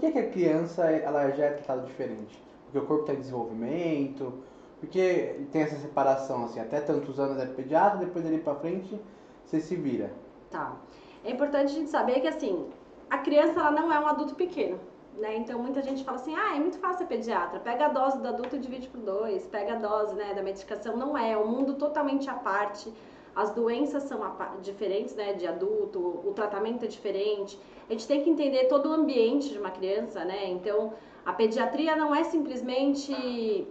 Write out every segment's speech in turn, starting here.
que, que a criança ela já é tratada diferente? Porque o corpo está em desenvolvimento, porque tem essa separação, assim, até tantos anos é pediatra, depois dali para frente você se vira. Tá. É importante a gente saber que, assim, a criança ela não é um adulto pequeno. Né? Então muita gente fala assim, ah, é muito fácil ser pediatra, pega a dose do adulto e divide por dois, pega a dose né, da medicação. Não é, é um mundo totalmente à parte. As doenças são diferentes, né, de adulto, o tratamento é diferente. A gente tem que entender todo o ambiente de uma criança, né? Então, a pediatria não é simplesmente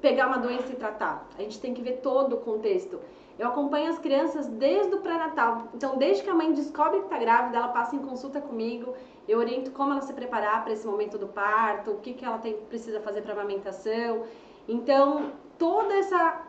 pegar uma doença e tratar. A gente tem que ver todo o contexto. Eu acompanho as crianças desde o pré-natal. Então, desde que a mãe descobre que está grávida, ela passa em consulta comigo. Eu oriento como ela se preparar para esse momento do parto, o que, que ela tem, precisa fazer para amamentação. Então, toda essa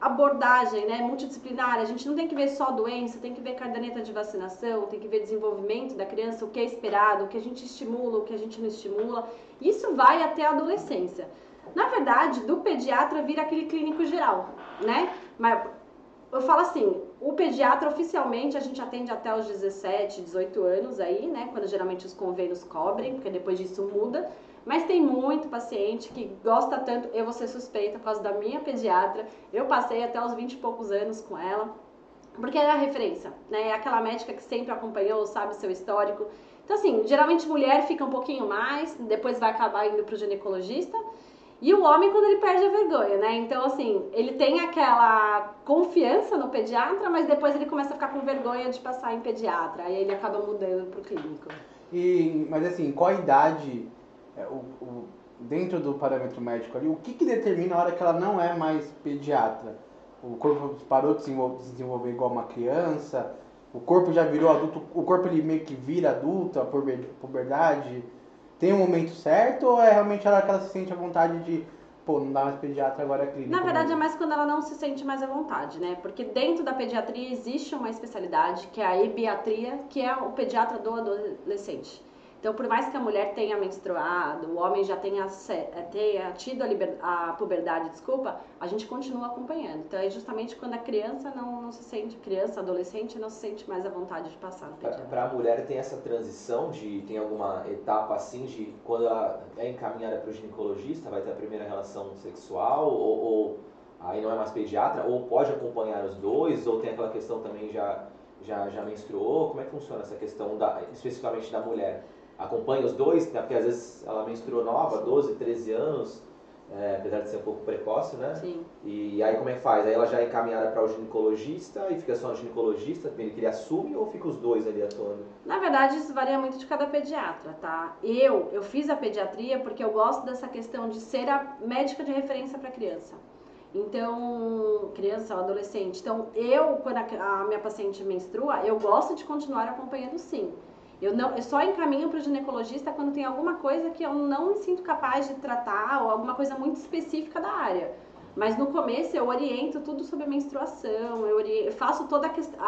abordagem né, multidisciplinar, a gente não tem que ver só doença, tem que ver caderneta de vacinação, tem que ver desenvolvimento da criança, o que é esperado, o que a gente estimula, o que a gente não estimula. Isso vai até a adolescência. Na verdade, do pediatra vira aquele clínico geral, né? Mas eu falo assim, o pediatra oficialmente a gente atende até os 17, 18 anos aí, né? Quando geralmente os convênios cobrem, porque depois disso muda. Mas tem muito paciente que gosta tanto, eu vou ser suspeita por causa da minha pediatra. Eu passei até os 20 e poucos anos com ela, porque é a referência, né? É aquela médica que sempre acompanhou, sabe o seu histórico. Então, assim, geralmente mulher fica um pouquinho mais, depois vai acabar indo pro ginecologista. E o homem quando ele perde a vergonha, né? Então, assim, ele tem aquela confiança no pediatra, mas depois ele começa a ficar com vergonha de passar em pediatra. Aí ele acaba mudando pro clínico. E, mas assim, qual a idade, o, o, dentro do parâmetro médico ali, o que, que determina a hora que ela não é mais pediatra? O corpo parou de se desenvolver igual uma criança? O corpo já virou adulto? O corpo ele meio que vira adulto, a puberdade? tem um momento certo ou é realmente a hora que ela se sente à vontade de, pô, não dá mais pediatra, agora é clínica? Na verdade, é mais quando ela não se sente mais à vontade, né? Porque dentro da pediatria existe uma especialidade, que é a ebiatria, que é o pediatra do adolescente. Então, por mais que a mulher tenha menstruado, o homem já tenha, eh, tenha tido a, liber, a puberdade, desculpa, a gente continua acompanhando. Então, é justamente quando a criança não, não se sente, criança, adolescente, não se sente mais à vontade de passar no pediatra. Para a mulher tem essa transição de, tem alguma etapa assim de quando ela é encaminhada para o ginecologista, vai ter a primeira relação sexual ou, ou aí não é mais pediatra, ou pode acompanhar os dois, ou tem aquela questão também já já, já menstruou? Como é que funciona essa questão da, especificamente da mulher? Acompanha os dois, né? porque às vezes ela menstruou nova, 12, 13 anos, é, apesar de ser um pouco precoce, né? Sim. E aí como é que faz? Aí ela já é encaminhada para o ginecologista e fica só no ginecologista, ele que ele assume ou fica os dois ali atuando? Na verdade, isso varia muito de cada pediatra, tá? Eu, eu fiz a pediatria porque eu gosto dessa questão de ser a médica de referência para criança. Então, criança ou adolescente. Então, eu, quando a, a minha paciente menstrua, eu gosto de continuar acompanhando sim. Eu, não, eu só encaminho para o ginecologista quando tem alguma coisa que eu não me sinto capaz de tratar ou alguma coisa muito específica da área. Mas no começo eu oriento tudo sobre menstruação, eu, oriento, eu faço toda a questão,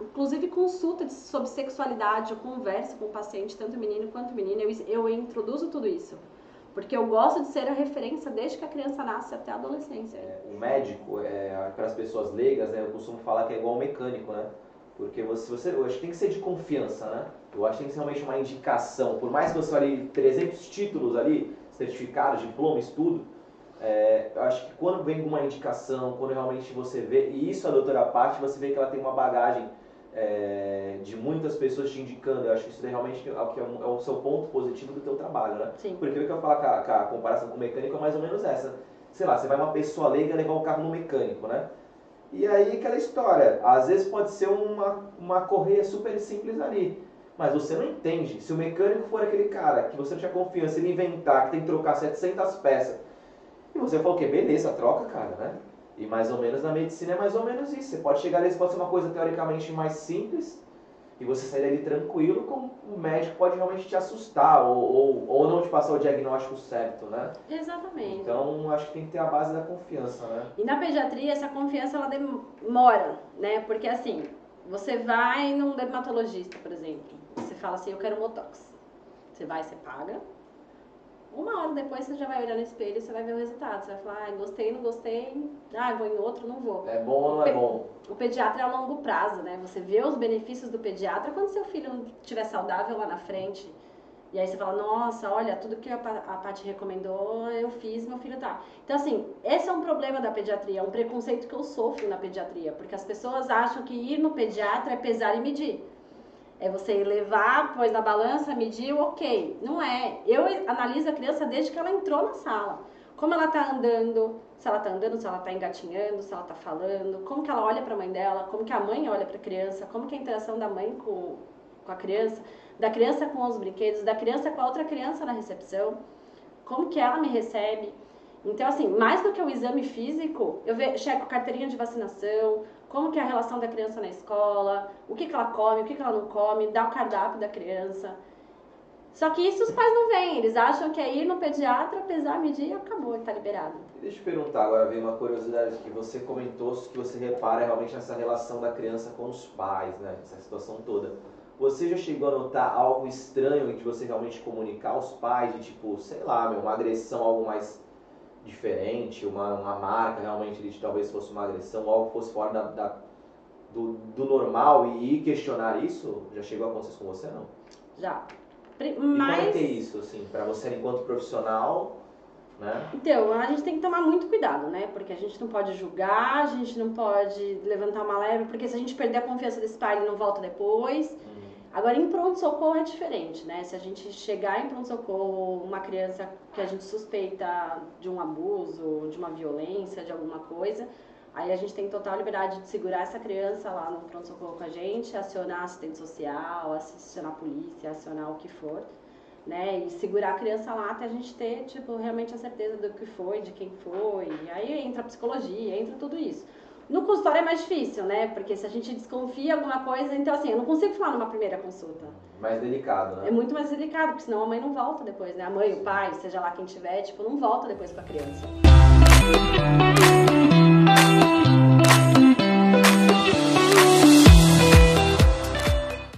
inclusive consulta de, sobre sexualidade, eu converso com o paciente, tanto menino quanto menina, eu, eu introduzo tudo isso. Porque eu gosto de ser a referência desde que a criança nasce até a adolescência. É, o médico, é, para as pessoas leigas, né, eu costumo falar que é igual ao mecânico, né? Porque você, você, eu acho que tem que ser de confiança, né? Eu acho que tem que ser realmente uma indicação. Por mais que você olhe 300 títulos ali, certificados, diploma, estudo, é, eu acho que quando vem uma indicação, quando realmente você vê, e isso a doutora Paty, você vê que ela tem uma bagagem é, de muitas pessoas te indicando. Eu acho que isso realmente é o, que é, é o seu ponto positivo do teu trabalho, né? Sim. Porque o que eu falo com a, com a comparação com o mecânico é mais ou menos essa. Sei lá, você vai uma pessoa leiga levar o carro no mecânico, né? E aí aquela história, às vezes pode ser uma, uma correia super simples ali, mas você não entende. Se o mecânico for aquele cara que você não tinha confiança, ele inventar que tem que trocar 700 peças, e você falou que beleza, troca, cara, né? E mais ou menos na medicina é mais ou menos isso. Você pode chegar ali, pode ser uma coisa teoricamente mais simples, e você sair dali tranquilo, como o médico pode realmente te assustar ou, ou, ou não te passar o diagnóstico certo, né? Exatamente. Então, acho que tem que ter a base da confiança, né? E na pediatria, essa confiança, ela demora, né? Porque, assim, você vai num dermatologista, por exemplo, você fala assim, eu quero Botox. Você vai, você paga, uma hora depois você já vai olhar no espelho e você vai ver o resultado. Você vai falar, ah, gostei, não gostei, ah, vou em outro, não vou. É bom ou não é bom? O pediatra é a longo prazo, né? Você vê os benefícios do pediatra quando seu filho estiver saudável lá na frente. E aí você fala, nossa, olha, tudo que a Paty recomendou, eu fiz, meu filho tá. Então, assim, esse é um problema da pediatria, é um preconceito que eu sofro na pediatria, porque as pessoas acham que ir no pediatra é pesar e medir. É você levar, pôs na balança, mediu, ok. Não é. Eu analiso a criança desde que ela entrou na sala. Como ela tá andando, se ela tá andando, se ela tá engatinhando, se ela tá falando, como que ela olha para a mãe dela, como que a mãe olha para a criança, como que é a interação da mãe com, com a criança da criança com os brinquedos, da criança com a outra criança na recepção, como que ela me recebe. Então, assim, mais do que o exame físico, eu ve, checo carteirinha de vacinação, como que é a relação da criança na escola, o que, que ela come, o que, que ela não come, dá o cardápio da criança. Só que isso os pais não veem, eles acham que é ir no pediatra, pesar, medir e acabou, está liberado. Deixa eu perguntar agora, veio uma curiosidade que você comentou, que você repara realmente nessa relação da criança com os pais, né? Essa situação toda. Você já chegou a notar algo estranho de você realmente comunicar aos pais, de tipo, sei lá, uma agressão, algo mais diferente, uma, uma marca realmente de talvez fosse uma agressão, algo fosse fora da, da do, do, normal e ir questionar isso? Já chegou a acontecer com você, não? Já. Mas... E como é que é isso, assim, para você enquanto profissional, né? Então, a gente tem que tomar muito cuidado, né? Porque a gente não pode julgar, a gente não pode levantar uma leve, porque se a gente perder a confiança desse pai, ele não volta depois. Hum. Agora, em pronto-socorro é diferente, né? Se a gente chegar em pronto-socorro, uma criança que a gente suspeita de um abuso, de uma violência, de alguma coisa, aí a gente tem total liberdade de segurar essa criança lá no pronto-socorro com a gente, acionar assistente social, acionar a polícia, acionar o que for, né? E segurar a criança lá até a gente ter, tipo, realmente a certeza do que foi, de quem foi. E aí entra a psicologia, entra tudo isso. No consultório é mais difícil, né? Porque se a gente desconfia alguma coisa, então assim, eu não consigo falar numa primeira consulta. Mais delicado, né? É muito mais delicado, porque senão a mãe não volta depois, né? A mãe, o pai, seja lá quem tiver, tipo, não volta depois com a criança.